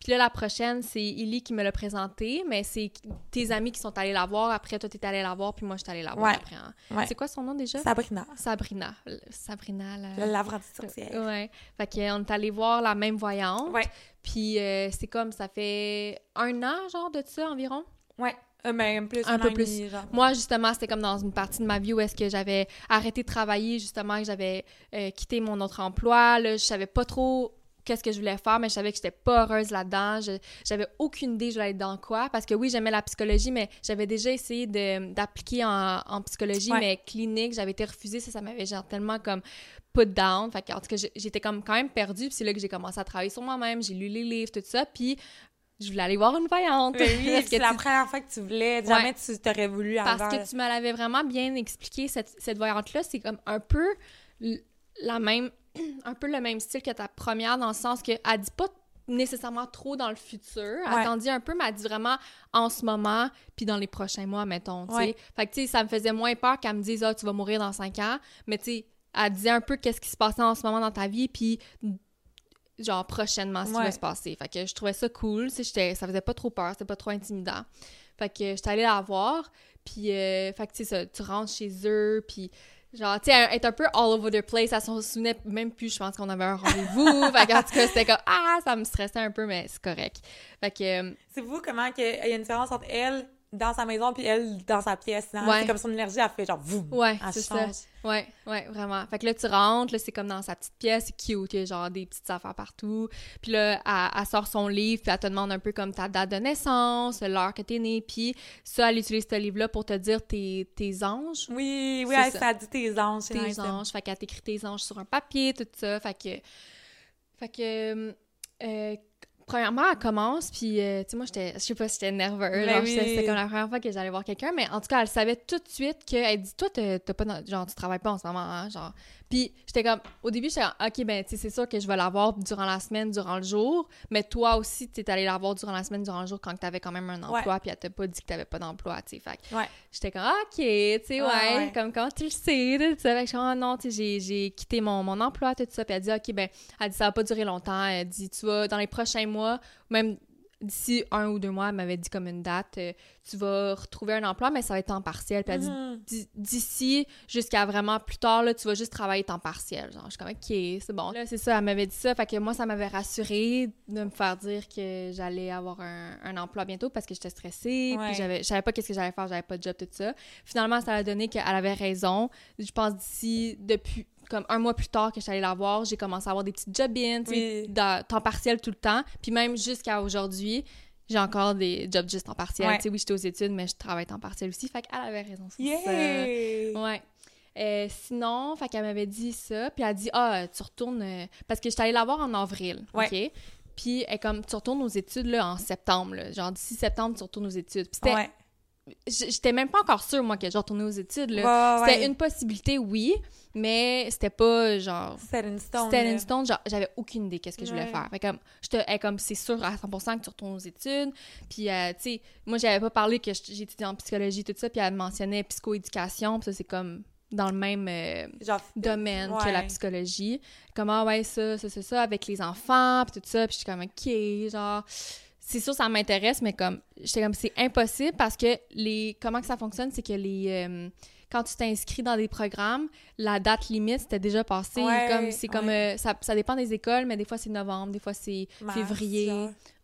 Speaker 2: Puis là, la prochaine, c'est Illy qui me l'a présenté, mais c'est tes amis qui sont allés la voir. Après, toi, t'es allé la voir, puis moi, je suis allée la voir
Speaker 1: Ouais.
Speaker 2: après. hein.
Speaker 1: Ouais.
Speaker 2: C'est quoi son nom déjà?
Speaker 1: Sabrina,
Speaker 2: Sabrina. Sabrina, la...
Speaker 1: la l'apprentie sorcière.
Speaker 2: Ouais. Fait qu'on est allé voir la même voyante.
Speaker 1: Ouais.
Speaker 2: Puis euh, c'est comme, ça fait un an, genre, de ça environ?
Speaker 1: Ouais. Euh, même plus,
Speaker 2: Un peu plus. Moi, justement, c'était comme dans une partie de ma vie où est-ce que j'avais arrêté de travailler, justement, que j'avais euh, quitté mon autre emploi. Là, je savais pas trop qu'est-ce que je voulais faire, mais je savais que j'étais pas heureuse là-dedans. Je- J'avais aucune idée je voulais être dans quoi. Parce que oui, j'aimais la psychologie, mais j'avais déjà essayé d'appliquer en, en psychologie,
Speaker 1: Ouais.
Speaker 2: mais clinique. J'avais été refusée. Ça, ça m'avait genre tellement comme put down. Fait que, en tout cas, j'étais comme quand même perdue. Puis c'est là que j'ai commencé à travailler sur moi-même. J'ai lu les livres, tout ça. Puis je voulais aller voir une voyante.
Speaker 1: Ben oui, [LAUGHS] c'est la
Speaker 2: tu-
Speaker 1: première fois que tu voulais. Jamais tu t'aurais voulu avant.
Speaker 2: parce que tu me l'avais vraiment bien expliqué, cette, cette voyante-là, c'est comme un peu la même, [CLEARS THROAT] un peu le même style que ta première, dans le sens qu'elle dit pas nécessairement trop dans le futur. Elle
Speaker 1: Ouais.
Speaker 2: t'en dit un peu, mais elle dit vraiment en ce moment, puis dans les prochains mois, mettons.
Speaker 1: Ouais.
Speaker 2: Fait que, tu sais, ça me faisait moins peur qu'elle me dise « Ah, tu vas mourir dans cinq ans », mais tu sais, elle disait un peu qu'est-ce qui se passait en ce moment dans ta vie, puis genre prochainement ce qui
Speaker 1: Ouais.
Speaker 2: va se passer. Fait que je trouvais ça cool, j'étais- ça faisait pas trop peur, c'était pas trop intimidant. Fait que j'étais allée la voir, puis euh, fait que tu sais tu rentres chez eux, puis genre tu sais est un peu all over the place, elle s'en souvenait même plus, je pense qu'on avait un rendez-vous. [LAUGHS] fait que en tout cas, c'était comme ah, ça me stressait un peu mais c'est correct. Fait que euh,
Speaker 1: C'est vous comment que- il y a une différence entre elle dans sa maison puis elle dans sa pièce. hein?
Speaker 2: Ouais.
Speaker 1: C'est comme son énergie, elle fait genre vous.
Speaker 2: ouais, c'est ça. Ouais, ouais, vraiment. Fait que là, tu rentres, là, c'est comme dans sa petite pièce, c'est cute, il y a genre des petites affaires partout. Puis là, elle, elle sort son livre, puis elle te demande un peu comme ta date de naissance, l'heure que t'es né, puis ça, elle utilise ce livre-là pour te dire tes, tes anges,
Speaker 1: Oui, oui, elle,
Speaker 2: ça.
Speaker 1: ça dit tes anges.
Speaker 2: tes
Speaker 1: nice, ça.
Speaker 2: anges. Fait qu'elle t'écrit tes anges sur un papier, tout ça. Fait que Fait que, euh, premièrement, elle commence, puis, euh, tu sais, moi, j'étais, je sais pas si j'étais nerveuse.
Speaker 1: Ben oui.
Speaker 2: c'était comme la première fois que j'allais voir quelqu'un, mais en tout cas, elle savait tout de suite qu'elle dit, toi, t'as pas, genre, tu travailles pas en ce moment, hein, genre. Puis, j'étais comme, au début, j'étais comme, ok, ben, tu sais, c'est sûr que je vais la voir durant la semaine, durant le jour, mais toi aussi, t'es allé la voir durant la semaine, durant le jour, quand t'avais quand même un emploi, puis elle t'a pas dit que t'avais pas d'emploi, tu sais. Fait que
Speaker 1: Ouais.
Speaker 2: j'étais comme, ah, ok, tu sais, ouais,
Speaker 1: Ouais,
Speaker 2: comme, comment tu le sais, tout ça. Fait que je suis comme, ah non, tu sais, j'ai- j'ai quitté mon, mon emploi, tout ça. Puis elle dit, ok, ben, elle dit, ça va pas durer longtemps. Elle dit, tu vas, dans les prochains mois, même d'ici un ou deux mois, elle m'avait dit comme une date, euh, tu vas retrouver un emploi, mais ça va être temps partiel. Puis elle dit,
Speaker 1: Mhm.
Speaker 2: d'i- d'ici jusqu'à vraiment plus tard, là, tu vas juste travailler temps partiel. Genre, je suis comme, OK, c'est bon. Là, c'est ça, elle m'avait dit ça. Fait que moi, ça m'avait rassurée de me faire dire que j'allais avoir un, un emploi bientôt parce que j'étais stressée.
Speaker 1: Ouais.
Speaker 2: Puis j'avais, je savais pas qu'est-ce que j'allais faire, j'avais pas de job, tout ça. Finalement, ça a donné qu'elle avait raison. Je pense d'ici, depuis comme un mois plus tard que je suis allée la voir, j'ai commencé à avoir des petites job-ins,
Speaker 1: Oui.
Speaker 2: temps partiel tout le temps. Puis même jusqu'à aujourd'hui, j'ai encore des jobs juste temps partiel.
Speaker 1: Ouais.
Speaker 2: Tu sais, oui, j'étais aux études, mais je travaille temps partiel aussi. Fait qu'elle avait raison sur ça.
Speaker 1: Yeah!
Speaker 2: Ouais. Euh, sinon, fait qu'elle m'avait dit ça, puis elle a dit ah tu retournes euh, parce que j'étais allée la voir en avril,
Speaker 1: Ouais.
Speaker 2: ok. Puis elle comme tu retournes aux études là en septembre, là. genre d'ici septembre tu retournes aux études. Puis c'était,
Speaker 1: Ouais.
Speaker 2: J'étais même pas encore sûre moi que je retournais aux études là.
Speaker 1: Ouais,
Speaker 2: C'était
Speaker 1: ouais.
Speaker 2: une possibilité oui, mais c'était pas genre
Speaker 1: stone.
Speaker 2: c'était une stone, genre, j'avais aucune idée qu'est-ce que je voulais faire. Fait comme, j'étais comme, c'est sûr à 100% que tu retournes aux études. Puis, euh, tu sais, moi, j'avais pas parlé que j'étudiais en psychologie, tout ça, puis elle mentionnait psychoéducation, puis ça, c'est comme dans le même euh,
Speaker 1: Genre,
Speaker 2: domaine que la psychologie. Comment, ouais, ça, ça, ça, ça, avec les enfants, puis tout ça, puis j'étais comme, OK, genre... C'est sûr, ça m'intéresse, mais comme, j'étais comme, c'est impossible parce que les... Comment que ça fonctionne, c'est que les... euh, quand tu t'inscris dans des programmes, la date limite, c'était déjà passé.
Speaker 1: Ouais,
Speaker 2: comme, c'est comme...
Speaker 1: ouais.
Speaker 2: euh, ça, ça dépend des écoles, mais des fois, c'est novembre, des fois, c'est février.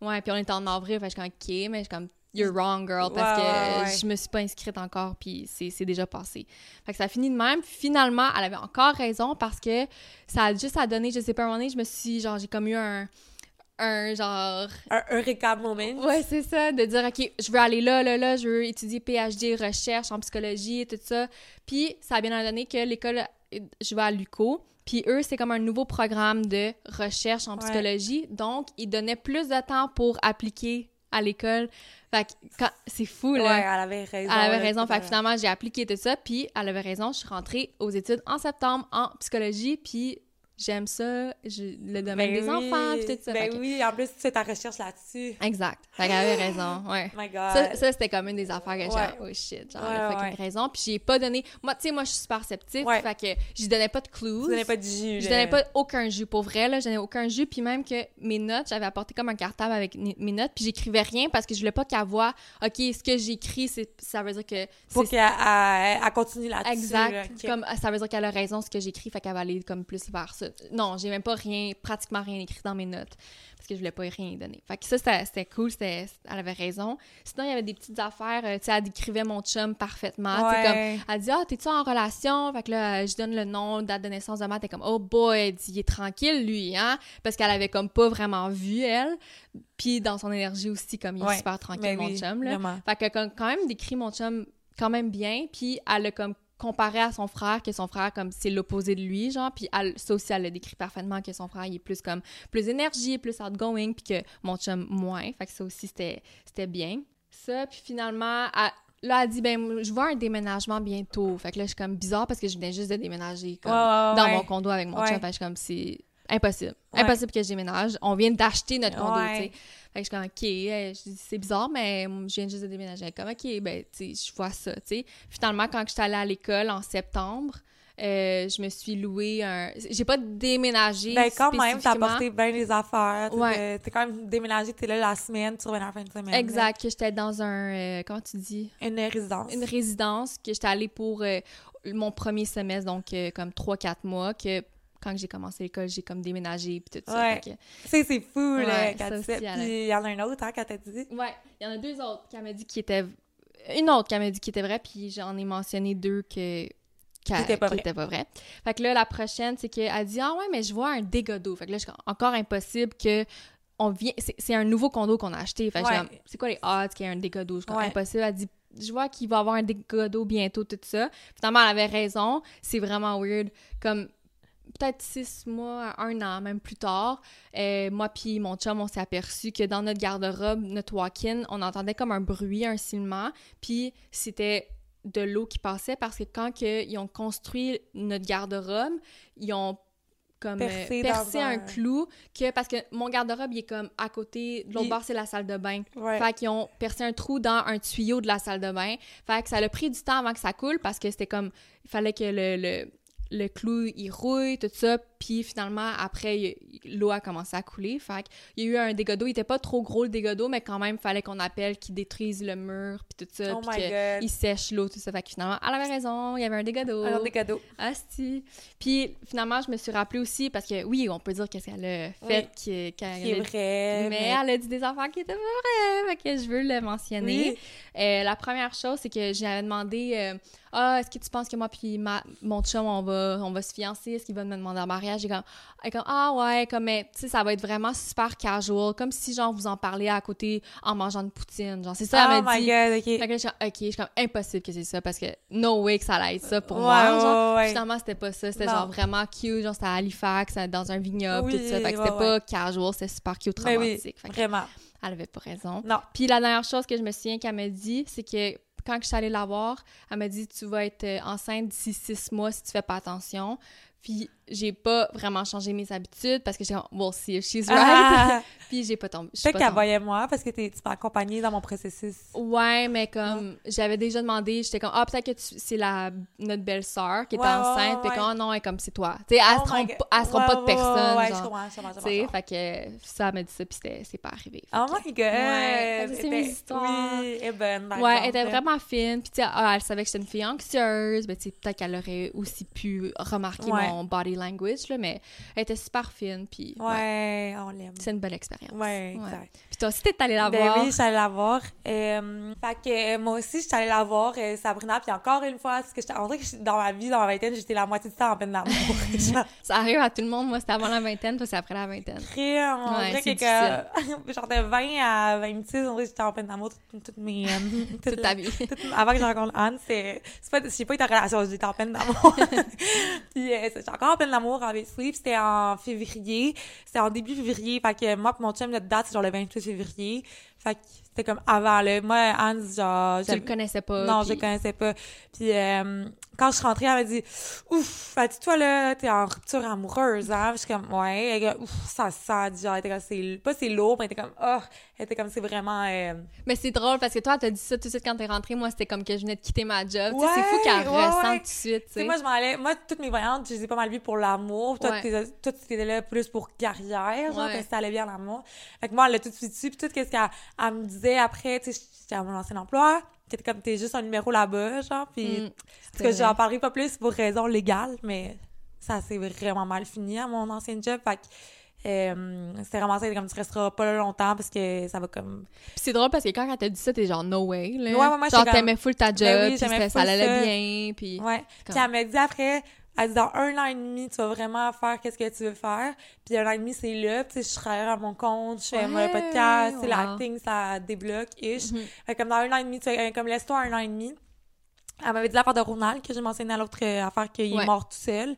Speaker 2: Ouais, puis on était en avril, fait je suis comme, OK, mais je suis comme, you're wrong, girl, parce que
Speaker 1: ouais,
Speaker 2: je me suis pas inscrite encore, puis c'est c'est déjà passé. Fait que ça a fini de même. Finalement, elle avait encore raison parce que ça a juste à donner, je sais pas, un moment donné, je me suis, genre, j'ai comme eu un, un genre...
Speaker 1: Un Eureka moment.
Speaker 2: Ouais, c'est ça, de dire, OK, je veux aller là, là, là, je veux étudier PhD, recherche en psychologie et tout ça. Puis ça a bien donné que l'école, je vais à l'UCO, puis eux, c'est comme un nouveau programme de recherche en
Speaker 1: Ouais.
Speaker 2: psychologie. Donc, ils donnaient plus de temps pour appliquer à l'école. Fait que c'est fou,
Speaker 1: Ouais,
Speaker 2: là.
Speaker 1: elle avait raison.
Speaker 2: Elle avait raison. Fait que finalement, j'ai appliqué tout ça, puis elle avait raison. Je suis rentrée aux études en septembre en psychologie, puis j'aime ça, je- le domaine
Speaker 1: Ben
Speaker 2: des
Speaker 1: oui,
Speaker 2: enfants, puis tout ça.
Speaker 1: Ben
Speaker 2: que-
Speaker 1: oui, en plus, tu fais ta recherche là-dessus.
Speaker 2: Exact. Fait qu'elle avait raison, ouais.
Speaker 1: Oh [LAUGHS] my God.
Speaker 2: Ça, ça, c'était comme une des affaires que j'ai
Speaker 1: Ouais.
Speaker 2: oh shit, genre,
Speaker 1: Ouais,
Speaker 2: elle a fucking
Speaker 1: ouais.
Speaker 2: raison. Puis j'ai pas donné... Moi, tu sais, moi, je suis super sceptique, fait que je donnais pas de clues.
Speaker 1: Tu donnais pas de jus.
Speaker 2: Je donnais pas aucun jus, pour vrai, là, je donnais aucun jus, puis même que mes notes, j'avais apporté comme un cartable avec mes notes, puis j'écrivais rien parce que je voulais pas qu'elle voie, OK, ce que j'écris, c'est ça veut dire que c'est
Speaker 1: qu'elle elle- elle continue là-dessus.
Speaker 2: exact,
Speaker 1: là,
Speaker 2: comme ça veut dire qu'elle a raison ce que j'écris, fait qu'elle va aller comme plus vers ça. Non, j'ai même pas rien, pratiquement rien écrit dans mes notes, parce que je voulais pas rien donner. Fait que ça, c'était cool, c'était- elle avait raison. Sinon, il y avait des petites affaires, euh, tu sais, elle décrivait mon chum parfaitement, tu sais, comme
Speaker 1: Ouais.
Speaker 2: elle dit Ah, t'es-tu en relation? Fait que là, je donne le nom, date de naissance de ma. T'es comme Oh boy, elle dit Il est tranquille, lui, hein? Parce qu'elle avait comme pas vraiment vu, elle. Puis dans son énergie aussi, comme il est
Speaker 1: Ouais.
Speaker 2: super tranquille,
Speaker 1: Ben
Speaker 2: mon
Speaker 1: oui,
Speaker 2: chum, là.
Speaker 1: vraiment.
Speaker 2: Fait que quand quand même décrit mon chum quand même bien. Puis elle a comme comparé à son frère, que son frère, comme c'est l'opposé de lui, genre. Puis elle, ça aussi, elle a décrit parfaitement que son frère, il est plus comme plus énergie, plus outgoing, puis que mon chum moins. Fait que ça aussi, c'était c'était bien. Ça, puis finalement, elle- là, elle dit, ben, je vois un déménagement bientôt. Fait que là, je suis comme bizarre parce que je venais juste de déménager comme,
Speaker 1: ouais,
Speaker 2: dans mon condo avec mon
Speaker 1: Ouais.
Speaker 2: chum. Fait que je suis comme, c'est impossible.
Speaker 1: Ouais.
Speaker 2: Impossible que je déménage. On vient d'acheter notre condo,
Speaker 1: Ouais.
Speaker 2: tu sais. Fait que je suis comme, OK, euh, je dis, c'est bizarre, mais je viens juste de déménager. Comme, OK, ben, tu sais, je vois ça, tu sais. Finalement, quand je suis allée à l'école en septembre, euh, je me suis loué un. J'ai pas déménagé.
Speaker 1: Ben, quand même, t'as apporté bien les affaires. T'es-
Speaker 2: Ouais.
Speaker 1: T'es quand même déménagé, t'es là la semaine, tu reviens la fin de semaine.
Speaker 2: Exact, que j'étais dans un. euh, comment tu dis?
Speaker 1: Une résidence.
Speaker 2: Une résidence, que j'étais allée pour euh, mon premier semestre, donc comme 3-4 mois, que quand j'ai commencé l'école, j'ai comme déménagé, puis tout ça.
Speaker 1: Ouais.
Speaker 2: que-
Speaker 1: sais, c'est fou, là,
Speaker 2: Ouais,
Speaker 1: quand tu sais.
Speaker 2: a-
Speaker 1: Puis il y en a un autre, hein, quand t'as dit?
Speaker 2: Ouais, il y en a deux autres qui m'a dit qui étaient. Une autre qui m'a dit qui était vraie, puis j'en ai mentionné deux que. Qui
Speaker 1: étaient pas vraies.
Speaker 2: Fait que là, la prochaine, c'est qu'elle dit Ah ouais, mais je vois un dégât d'eau. Fait que là, je encore impossible que. On vient, c'est c'est un nouveau condo qu'on a acheté. Fait que
Speaker 1: Ouais.
Speaker 2: c'est quoi les odds qu'il y ait un dégât d'eau? Je impossible. Elle dit, je vois qu'il va y avoir un dégât d'eau bientôt, tout ça. Finalement, elle avait raison. C'est vraiment weird. Comme, peut-être six mois, un an, même plus tard, euh, moi puis mon chum, on s'est aperçu que dans notre garde-robe, notre walk-in, on entendait comme un bruit, un silement, puis c'était de l'eau qui passait parce que quand que, ils ont construit notre garde-robe, ils ont comme percé, percé un... clou que parce que mon garde-robe il est comme à côté de l'autre bord c'est la salle de bain. Fait qu'ils ont percé un trou dans un tuyau de la salle de bain. Fait que ça a pris du temps avant que ça coule parce que c'était comme il fallait que le le clou, il rouille, tout ça, puis finalement, après, l'eau a commencé à couler, fait il y a eu un dégât d'eau, il était pas trop gros le dégât d'eau, mais quand même, il fallait qu'on appelle qu'il détruise le mur, puis tout ça, oh puis qu'il sèche l'eau, tout ça, fait que finalement, elle avait raison, il y avait un dégât d'eau.
Speaker 1: Un dégât d'eau.
Speaker 2: Asti. Puis finalement, je me suis rappelé aussi, parce que oui, on peut dire qu'est-ce qu'elle a fait,
Speaker 1: qui est vrai,
Speaker 2: mais, elle a dit des affaires qui étaient vraies, fait que je veux le mentionner. Euh, la première chose, c'est que j'avais demandé... Euh, ah, est-ce que tu penses que moi puis ma, mon chum, on va, on va se fiancer? Est-ce qu'il va me demander en mariage? Et comme, comme, ah ouais, comme, mais, tu sais, ça va être vraiment super casual, comme si, genre, vous en parlez à côté en mangeant une poutine. Genre, c'est ça,
Speaker 1: elle m'a oh dit. God, ok.
Speaker 2: Fait que je suis ok, je suis comme, impossible que c'est ça, parce que no way que ça allait être ça pour moi. Genre, ouais, finalement, c'était pas ça. C'était genre vraiment cute, genre, c'était à Halifax, dans un vignoble, tout ça. Fait que c'était pas casual, c'était super cute, romantique.
Speaker 1: Oui, vraiment.
Speaker 2: Elle avait pas raison.
Speaker 1: Non.
Speaker 2: Puis la dernière chose que je me souviens qu'elle m'a dit, c'est que quand je suis allée la voir, elle m'a dit Tu vas être euh, enceinte d'ici six mois si tu fais pas attention. Puis j'ai pas vraiment changé mes habitudes parce que j'ai well see if she's right. [LAUGHS] Puis j'ai pas tombé
Speaker 1: peut-être qu'elle voyait moi parce que tu m'as accompagnée dans mon processus.
Speaker 2: Ouais mais comme j'avais déjà demandé j'étais comme ah peut-être que c'est la notre belle sœur qui est enceinte. puis quand oh, non elle comme c'est toi. Tu sais elle, oh se trompe, elle se trompe pas de personne
Speaker 1: ouais, je comprends, je comprends,
Speaker 2: tu sais fait que ça elle m'a dit ça puis c'est pas arrivé.
Speaker 1: Oh my god. ouais,
Speaker 2: c'est mes histoires.
Speaker 1: oui bonne
Speaker 2: ouais elle était vraiment fine puis tu sais ah, elle savait que j'étais une fille anxieuse mais tu sais peut-être qu'elle aurait aussi pu remarquer mon body language, là, mais elle était super fine, puis...
Speaker 1: Ouais, on l'aime.
Speaker 2: C'est une belle expérience.
Speaker 1: Ouais, exact.
Speaker 2: Puis toi aussi, t'es allée la
Speaker 1: ben
Speaker 2: voir.
Speaker 1: oui, j'allais la voir. Euh, fait que moi aussi, j'étais allée la voir, euh, Sabrina, puis encore une fois, parce que dirait que dans ma vie, dans ma vingtaine, j'étais la moitié du temps en peine d'amour. [LAUGHS]
Speaker 2: ça arrive à tout le monde. Moi, c'était avant la vingtaine, toi, c'est après la vingtaine.
Speaker 1: Crème, on dirait que... [LAUGHS] genre de 20 à 26, on dirait que j'étais en peine d'amour toute, toute, mes... [LAUGHS]
Speaker 2: toute, ta vie.
Speaker 1: avant que je rencontre Anne, c'est... Pas... J'ai pas été en relation, j'étais en peine d'amour. puis euh, j'étais encore en peine d'amour avec Sleep, c'était en février. C'était en début février. Fait que moi et mon chum, notre date, c'est genre le 28 février. Fait que c'était comme avant, là. Moi, Hans, genre...
Speaker 2: Tu le connaissais pas.
Speaker 1: Non, je le connaissais pas. Puis euh, quand je suis rentrée, elle m'a dit « Ouf, dit toi, là, t'es en rupture amoureuse, hein? » je suis comme « Ouais. » Elle dit « Ouf, ça sent. » Genre, elle était comme « C'est... Pas c'est lourd, mais elle était comme « Oh! » Elle était comme « C'est vraiment... Euh,
Speaker 2: Mais c'est drôle, parce que toi, t'as dit ça tout de suite quand t'es rentrée. Moi, c'était comme que je venais de quitter ma job. Ouais, c'est fou qu'elle ouais, ressent tout de suite, tu sais.
Speaker 1: moi, je m'en allais... Moi, toutes mes voyantes, je les ai pas mal vues pour l'amour. Toi, toi, tu étais là plus pour carrière, genre, parce que ça allait bien l'amour. Fait que moi, elle a tout de suite su. Puis tout ce qu'elle me disait après, tu sais, j'étais à mon ancien emploi, t'étais comme, t'es juste un numéro là-bas, genre, puis, mm, parce que j'en parlerai pas plus pour raison légale, mais ça s'est vraiment mal fini à mon ancien job, fait que, euh, c'était vraiment ça, comme tu resteras pas là longtemps parce que ça va comme.
Speaker 2: Puis c'est drôle parce que quand elle t'a dit ça, t'es genre no way. Là.
Speaker 1: Ouais, ouais, moi,
Speaker 2: genre t'aimais full ta job, ben oui, ça allait bien. Puis.
Speaker 1: Ouais. Puis elle m'a dit après, elle dit dans un an et demi, tu vas vraiment faire qu'est-ce que tu veux faire. Puis un an et demi, c'est là. Puis je travaille à mon compte, je fais mon podcast, c'est l'acting, ça débloque, ish. Mm-hmm. Fait comme dans un an et demi, tu sais, comme laisse-toi un an et demi. Elle m'avait dit l'affaire de Ronald, que j'ai mentionné à l'autre euh, affaire qu'il est mort tout seul. Euh,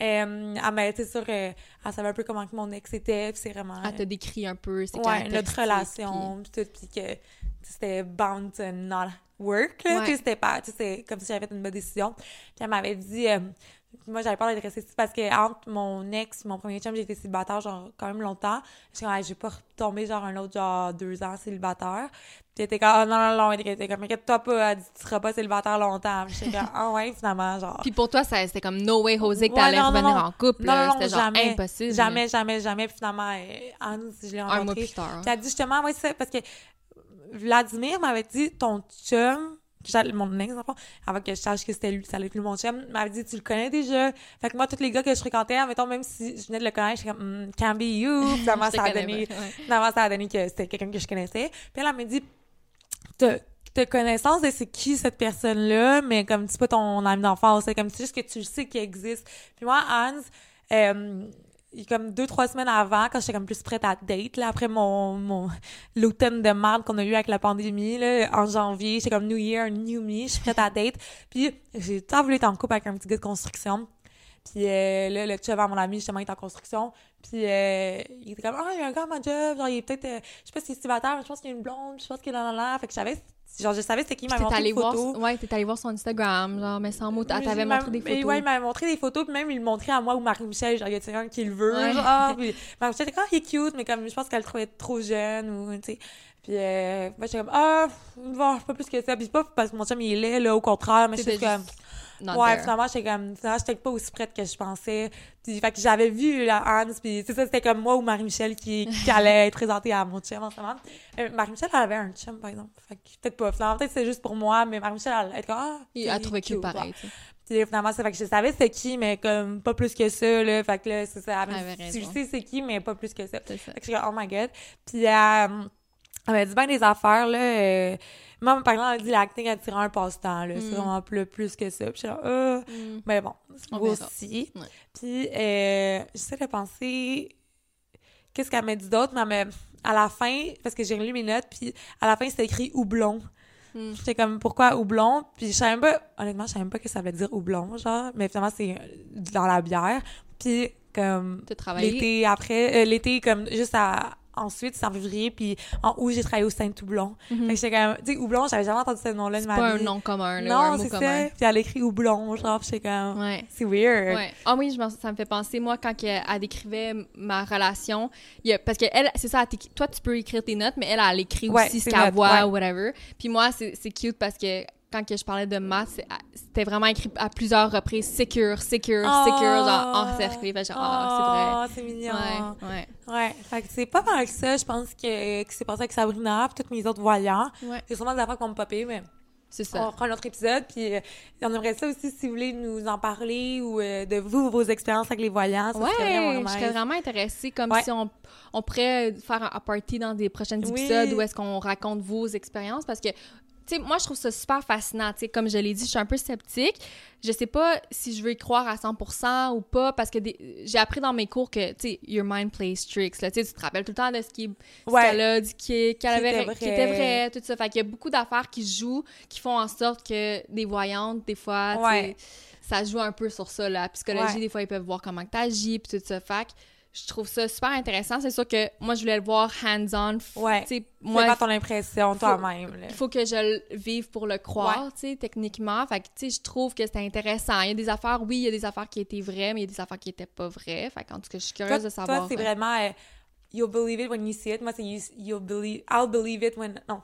Speaker 1: elle m'a été sur... Euh, elle savait un peu comment que mon ex était, puis c'est vraiment...
Speaker 2: Elle t'a décrit un peu ses
Speaker 1: Ouais, notre relation, puis tout, puis que c'était bound to not work, là, ouais. c'était pas... C'est comme si j'avais fait une bonne décision. Puis elle m'avait dit... Euh, moi j'avais peur d'être restée parce que entre mon ex mon premier chum j'ai été célibataire genre quand même longtemps. Je suis comme j'ai pas retombé genre un autre genre deux ans célibataire. Puis était comme oh, non non non elle était comme inquiète-toi pas elle dit tu seras pas célibataire longtemps. J'étais comme ah ouais finalement genre.
Speaker 2: Puis pour toi ça c'était comme no way José que t'allais revenir en couple
Speaker 1: non,
Speaker 2: c'était genre
Speaker 1: jamais,
Speaker 2: impossible.
Speaker 1: Jamais jamais jamais. Puis finalement Anne je l'ai rencontré un mois plus tard. Puis elle dit justement ouais ça parce que Vladimir m'avait dit ton chum mon ex enfant avant que je sache que c'était lui ça allait plus mon chum m'avait dit tu le connais déjà? Fait que moi tous les gars que je fréquentais mettons même si je venais de le connaître j'étais comme mm, can be you. [LAUGHS] Finalement ça a donné finalement ça a donné que c'était quelqu'un que je connaissais. Puis elle m'a dit t'as connaissance de c'est qui cette personne-là, mais comme c'est pas ton ami d'enfance, c'est comme c'est juste que tu sais qu'il existe. Puis moi, Hans, euh, comme deux, trois semaines avant, quand j'étais comme plus prête à date, là, après mon, mon, l'automne de merde qu'on a eu avec la pandémie, là, en janvier, j'étais comme New Year, New Me, je suis prête à date. Puis, j'ai tant voulu être en couple avec un petit gars de construction. Puis euh, là, le chum à mon ami, justement, il est en construction. Puis euh, il était comme, ah, il y a un gars à ma job. Genre, il est peut-être, euh, je sais pas si c'est célibataire, mais je pense qu'il y a une blonde. Je pense qu'il est là, là, là. Fait que je genre, je savais c'était qui. Il
Speaker 2: t'es
Speaker 1: montré des
Speaker 2: voir,
Speaker 1: photos.
Speaker 2: ouais, t'es allé voir son Instagram, genre, mais sans mots, elle t'avait
Speaker 1: il
Speaker 2: montré
Speaker 1: m'a-
Speaker 2: des photos.
Speaker 1: Ouais, il m'avait montré des photos, puis même il le montrait à moi ou Marie-Michel, genre, y a quelqu'un qui le veut,
Speaker 2: Ouais.
Speaker 1: genre, ah, puis Marie-Michel était comme, ah, il est cute, mais comme, je pense qu'elle le trouvait trop jeune, ou, tu sais. Puis, euh, moi, j'étais comme, ah, bon, pas plus que ça. Puis, c'est pas parce que mon chum, il est laid, là, au contraire, mais suis comme,
Speaker 2: not
Speaker 1: ouais,
Speaker 2: there.
Speaker 1: finalement, j'étais comme, finalement, j'étais pas aussi prête que je pensais. Puis, fait que j'avais vu la Hans, puis c'est ça, c'était comme moi ou Marie-Michel qui, qui [LAUGHS] allait être présentée à mon chum en ce moment. Euh, Marie-Michel, elle avait un chum, par exemple. Fait que peut-être pas. Finalement, peut-être c'est juste pour moi, mais Marie-Michel, elle, comme, ah,
Speaker 2: Il a trouvé cute pareil.
Speaker 1: Puis finalement, c'est fait que je savais c'était qui, mais comme pas plus que ça, là. Fait que là, c'est ça.
Speaker 2: Raison.
Speaker 1: sais c'est qui, mais pas plus que ça.
Speaker 2: C'est ça.
Speaker 1: Fait que je suis comme, oh my god. Puis euh, elle m'a dit bien des affaires, là. euh, moi, par exemple, elle dit l'acting attirant un passe-temps, là. C'est
Speaker 2: Mm.
Speaker 1: vraiment plus, plus que ça. Puis je suis là, ah.
Speaker 2: Mm.
Speaker 1: Mais bon,
Speaker 2: On
Speaker 1: moi aussi. Puis euh, j'essaie de penser qu'est-ce qu'elle m'a dit d'autre, mais à la fin, parce que j'ai relu mes notes, puis à la fin, c'était écrit houblon.
Speaker 2: Mm.
Speaker 1: J'étais comme, pourquoi houblon? Puis je savais même pas, honnêtement, je savais même pas que ça veut dire houblon, genre, mais finalement, c'est euh, dans la bière. Puis comme, l'été après, euh, l'été, comme, juste à, ensuite, c'est en février, puis en août, j'ai travaillé au Saint-Houblon.
Speaker 2: Mhm.
Speaker 1: Fait que j'étais comme, tu sais, houblon, j'avais jamais entendu ce nom-là de
Speaker 2: C'est
Speaker 1: ma
Speaker 2: pas un
Speaker 1: vie.
Speaker 2: nom commun, là,
Speaker 1: Non, c'est
Speaker 2: commun.
Speaker 1: ça. Puis elle écrit houblon, genre, j'étais comme,
Speaker 2: Ouais.
Speaker 1: c'est weird.
Speaker 2: Ouais. Ah oui, je ça me fait penser, moi, quand elle décrivait ma relation, il y a- parce que elle, c'est ça, toi, tu peux écrire tes notes, mais elle, elle écrit
Speaker 1: Ouais,
Speaker 2: aussi ce qu'elle voit,
Speaker 1: ouais.
Speaker 2: ou whatever. Puis moi, c'est c'est cute parce que quand que je parlais de maths, c'était vraiment écrit à plusieurs reprises, secure, secure, secure, genre encerclé. Fait genre, ah,
Speaker 1: Oh, c'est mignon.
Speaker 2: c'est vrai. Ouais,
Speaker 1: Ouais. Fait que c'est pas mal que ça, je pense, que, que c'est passé avec Sabrina, puis tous mes autres voyants.
Speaker 2: ouais. Ouais,
Speaker 1: C'est sûrement des affaires qui vont me popper, mais
Speaker 2: c'est
Speaker 1: on
Speaker 2: ça.
Speaker 1: reprend un autre épisode. Puis euh, on aimerait ça aussi si vous voulez nous en parler ou euh, de vous, vos expériences avec les voyants. Ça
Speaker 2: Ouais,
Speaker 1: serait vraiment
Speaker 2: je serais vraiment intéressée, comme
Speaker 1: Ouais.
Speaker 2: si on, on pourrait faire un party dans des prochains
Speaker 1: Oui.
Speaker 2: épisodes où est-ce qu'on raconte vos expériences, parce que, sais, moi, je trouve ça super fascinant, tu sais, comme je l'ai dit, je suis un peu sceptique, je sais pas si je veux y croire à 100% ou pas, parce que des- j'ai appris dans mes cours que, tu sais, your mind plays tricks, là, tu te rappelles tout le temps de ce qui
Speaker 1: Ouais.
Speaker 2: qu'elle a dit, qui, qu'elle avait,
Speaker 1: était
Speaker 2: qui était
Speaker 1: vrai.
Speaker 2: tout ça, fait qu'il y a beaucoup d'affaires qui jouent, qui font en sorte que des voyantes, des fois,
Speaker 1: Ouais.
Speaker 2: ça joue un peu sur ça, la psychologie,
Speaker 1: Ouais.
Speaker 2: des fois, ils peuvent voir comment tu agis, puis tout ça. Fait je trouve ça super intéressant. C'est sûr que moi, je voulais le voir hands-on.
Speaker 1: Ouais. Moi,
Speaker 2: moi,
Speaker 1: pas ton impression toi-même.
Speaker 2: il faut que je le vive pour le croire, tu sais, techniquement. Fait que, tu sais, je trouve que c'était intéressant. Il y a des affaires, oui, il y a des affaires qui étaient vraies, mais il y a des affaires qui étaient pas vraies. Fait qu'en tout cas, je suis
Speaker 1: Toi,
Speaker 2: curieuse de savoir.
Speaker 1: toi, c'est
Speaker 2: euh,
Speaker 1: vraiment euh, you'll believe it when you see it. Moi, c'est you- you'll believe I'll believe it when non.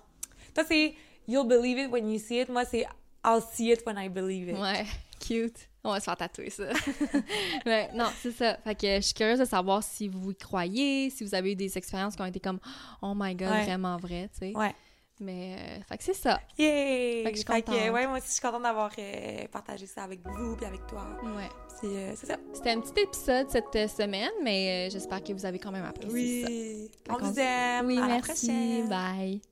Speaker 1: Toi, c'est you'll believe it when you see it. Moi, c'est I'll see it when I believe it.
Speaker 2: Ouais, [LAUGHS] cute. On va se faire tatouer ça. [LAUGHS] Mais non, c'est ça. Fait que je suis curieuse de savoir si vous y croyez, si vous avez eu des expériences qui ont été comme Oh my god,
Speaker 1: Ouais.
Speaker 2: vraiment vraies, tu sais.
Speaker 1: Ouais.
Speaker 2: Mais, euh, fait que c'est ça.
Speaker 1: Yay!
Speaker 2: Fait que je suis
Speaker 1: Fait que,
Speaker 2: contente.
Speaker 1: ouais, moi aussi, je suis contente d'avoir euh, partagé ça avec vous puis avec toi.
Speaker 2: Ouais.
Speaker 1: Puis, euh, c'est ça.
Speaker 2: C'était un petit épisode cette semaine, mais euh, j'espécié ça.
Speaker 1: Oui.
Speaker 2: Fait
Speaker 1: On vous aime.
Speaker 2: Oui,
Speaker 1: à la
Speaker 2: merci.
Speaker 1: prochaine.
Speaker 2: Bye.